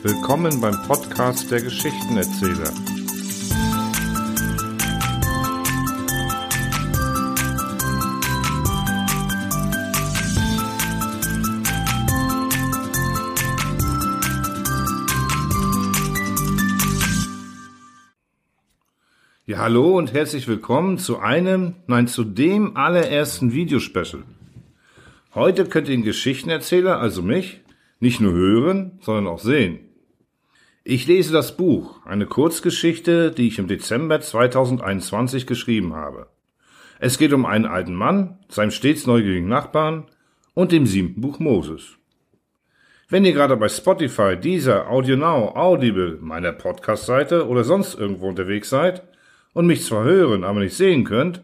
Willkommen beim Podcast der Geschichtenerzähler. Ja, hallo und herzlich willkommen zu einem, nein, zu dem allerersten Videospecial. Heute könnt ihr den Geschichtenerzähler, also mich, nicht nur hören, sondern auch sehen. Ich lese das Buch, eine Kurzgeschichte, die ich im Dezember 2021 geschrieben habe. Es geht um einen alten Mann, seinem stets neugierigen Nachbarn und dem siebten Buch Moses. Wenn ihr gerade bei Spotify, Deezer, AudioNow, Audible, meiner Podcast-Seite oder sonst irgendwo unterwegs seid und mich zwar hören, aber nicht sehen könnt,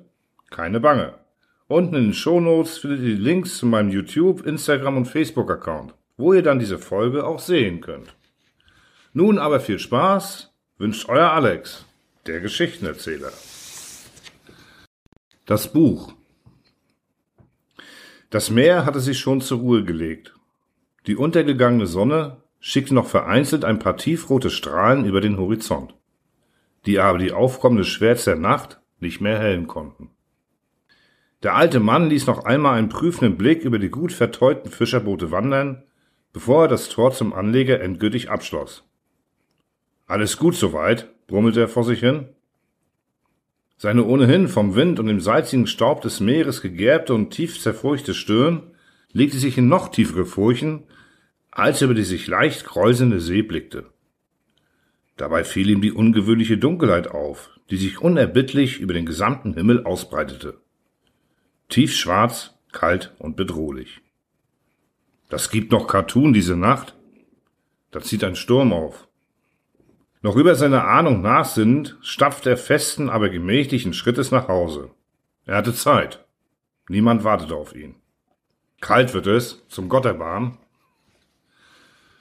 keine Bange. Unten in den Shownotes findet ihr die Links zu meinem YouTube, Instagram und Facebook-Account, wo ihr dann diese Folge auch sehen könnt. Nun aber viel Spaß, wünscht euer Alex, der Geschichtenerzähler. Das Buch. Das Meer hatte sich schon zur Ruhe gelegt. Die untergegangene Sonne schickte noch vereinzelt ein paar tiefrote Strahlen über den Horizont, die aber die aufkommende Schwärze der Nacht nicht mehr hellen konnten. Der alte Mann ließ noch einmal einen prüfenden Blick über die gut verteuten Fischerboote wandern, bevor er das Tor zum Anleger endgültig abschloss. Alles gut soweit, brummelte er vor sich hin. Seine ohnehin vom Wind und dem salzigen Staub des Meeres gegerbte und tief zerfurchte Stirn legte sich in noch tiefere Furchen, als er über die sich leicht kräuselnde See blickte. Dabei fiel ihm die ungewöhnliche Dunkelheit auf, die sich unerbittlich über den gesamten Himmel ausbreitete. Tiefschwarz, kalt und bedrohlich. Das gibt noch Cartoon diese Nacht. Da zieht ein Sturm auf. Noch über seine Ahnung nachsinnend, stapfte er festen, aber gemächlichen Schrittes nach Hause. Er hatte Zeit. Niemand wartete auf ihn. Kalt wird es, zum Gott erbarmen.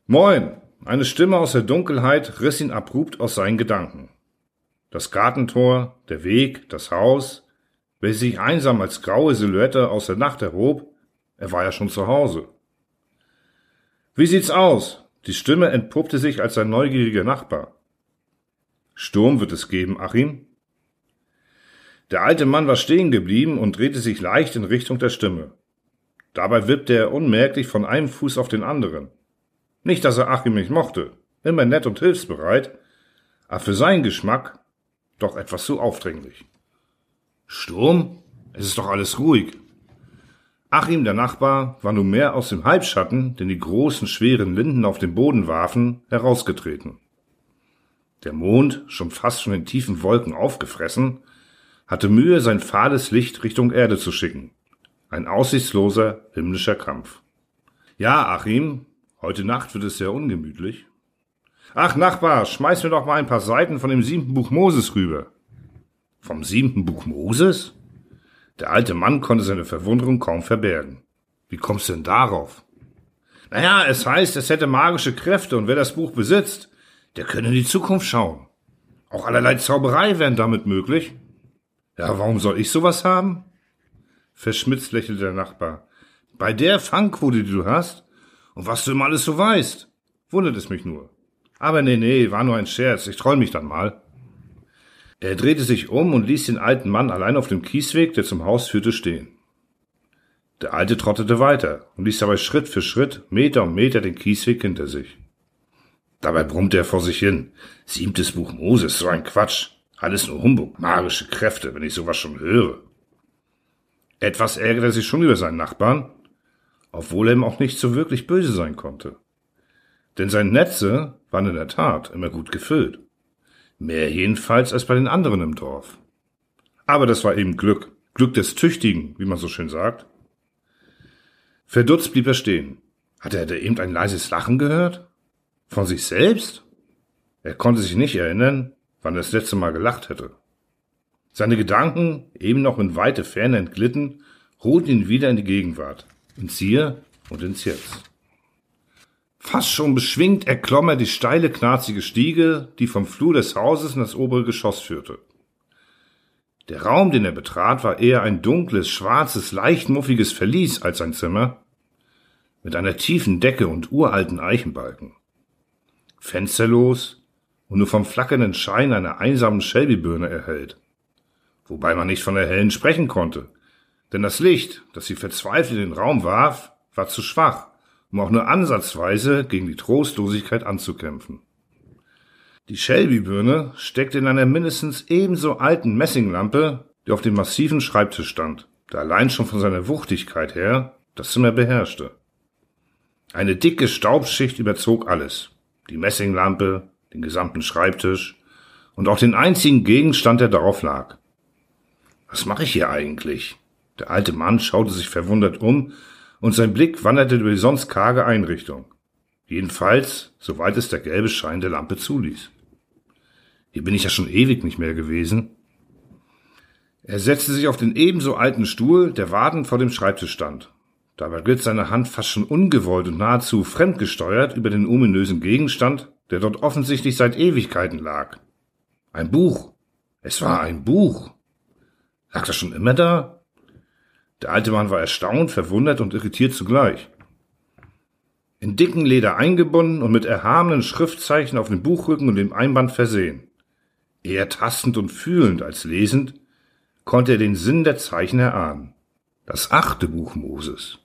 Moin! Eine Stimme aus der Dunkelheit riss ihn abrupt aus seinen Gedanken. Das Gartentor, der Weg, das Haus, welches sich einsam als graue Silhouette aus der Nacht erhob, er war ja schon zu Hause. Wie sieht's aus? Die Stimme entpuppte sich als sein neugieriger Nachbar. Sturm wird es geben, Achim? Der alte Mann war stehen geblieben und drehte sich leicht in Richtung der Stimme. Dabei wippte er unmerklich von einem Fuß auf den anderen. Nicht, dass er Achim nicht mochte, immer nett und hilfsbereit, aber für seinen Geschmack doch etwas zu aufdringlich. Sturm? Es ist doch alles ruhig. Achim, der Nachbar, war nunmehr aus dem Halbschatten, den die großen, schweren Linden auf den Boden warfen, herausgetreten. Der Mond, schon fast von den tiefen Wolken aufgefressen, hatte Mühe, sein fahles Licht Richtung Erde zu schicken. Ein aussichtsloser himmlischer Kampf. Ja, Achim, heute Nacht wird es sehr ungemütlich. Ach, Nachbar, schmeiß mir doch mal ein paar Seiten von dem siebten Buch Moses rüber. Vom siebten Buch Moses? Der alte Mann konnte seine Verwunderung kaum verbergen. Wie kommst du denn darauf? Naja, es heißt, es hätte magische Kräfte und wer das Buch besitzt, der könne in die Zukunft schauen. Auch allerlei Zauberei wären damit möglich. Ja, warum soll ich sowas haben? Verschmitzt lächelte der Nachbar. Bei der Fangquote, die du hast und was du immer alles so weißt, wundert es mich nur. Aber nee, nee, war nur ein Scherz, ich träum mich dann mal. Er drehte sich um und ließ den alten Mann allein auf dem Kiesweg, der zum Haus führte, stehen. Der Alte trottete weiter und ließ dabei Schritt für Schritt, Meter um Meter den Kiesweg hinter sich. Dabei brummte er vor sich hin. Siebtes Buch Moses, so ein Quatsch. Alles nur Humbug, magische Kräfte, wenn ich sowas schon höre. Etwas ärgerte er sich schon über seinen Nachbarn, obwohl er ihm auch nicht so wirklich böse sein konnte. Denn seine Netze waren in der Tat immer gut gefüllt. Mehr jedenfalls als bei den anderen im Dorf. Aber das war eben Glück. Glück des Tüchtigen, wie man so schön sagt. Verdutzt blieb er stehen. Hatte er da eben ein leises Lachen gehört? Von sich selbst? Er konnte sich nicht erinnern, wann er das letzte Mal gelacht hätte. Seine Gedanken, eben noch in weite Ferne entglitten, holten ihn wieder in die Gegenwart, ins Hier und ins Jetzt. Fast schon beschwingt erklomm er die steile, knarzige Stiege, die vom Flur des Hauses in das obere Geschoss führte. Der Raum, den er betrat, war eher ein dunkles, schwarzes, leicht muffiges Verlies als ein Zimmer, mit einer tiefen Decke und uralten Eichenbalken. Fensterlos und nur vom flackernden Schein einer einsamen Shelby-Birne erhellt. Wobei man nicht von der hellen sprechen konnte, denn das Licht, das sie verzweifelt in den Raum warf, war zu schwach, um auch nur ansatzweise gegen die Trostlosigkeit anzukämpfen. Die Shelby-Birne steckte in einer mindestens ebenso alten Messinglampe, die auf dem massiven Schreibtisch stand, der allein schon von seiner Wuchtigkeit her das Zimmer beherrschte. Eine dicke Staubschicht überzog alles. Die Messinglampe, den gesamten Schreibtisch und auch den einzigen Gegenstand, der darauf lag. Was mache ich hier eigentlich? Der alte Mann schaute sich verwundert um, und sein Blick wanderte über die sonst karge Einrichtung. Jedenfalls, soweit es der gelbe Schein der Lampe zuließ. Hier bin ich ja schon ewig nicht mehr gewesen. Er setzte sich auf den ebenso alten Stuhl, der wartend vor dem Schreibtisch stand. Dabei glitt seine Hand fast schon ungewollt und nahezu fremdgesteuert über den ominösen Gegenstand, der dort offensichtlich seit Ewigkeiten lag. Ein Buch. Es war ein Buch. Lag das schon immer da? Der alte Mann war erstaunt, verwundert und irritiert zugleich. In dicken Leder eingebunden und mit erhabenen Schriftzeichen auf dem Buchrücken und dem Einband versehen. Eher tastend und fühlend als lesend, konnte er den Sinn der Zeichen erahnen. Das achte Buch Moses.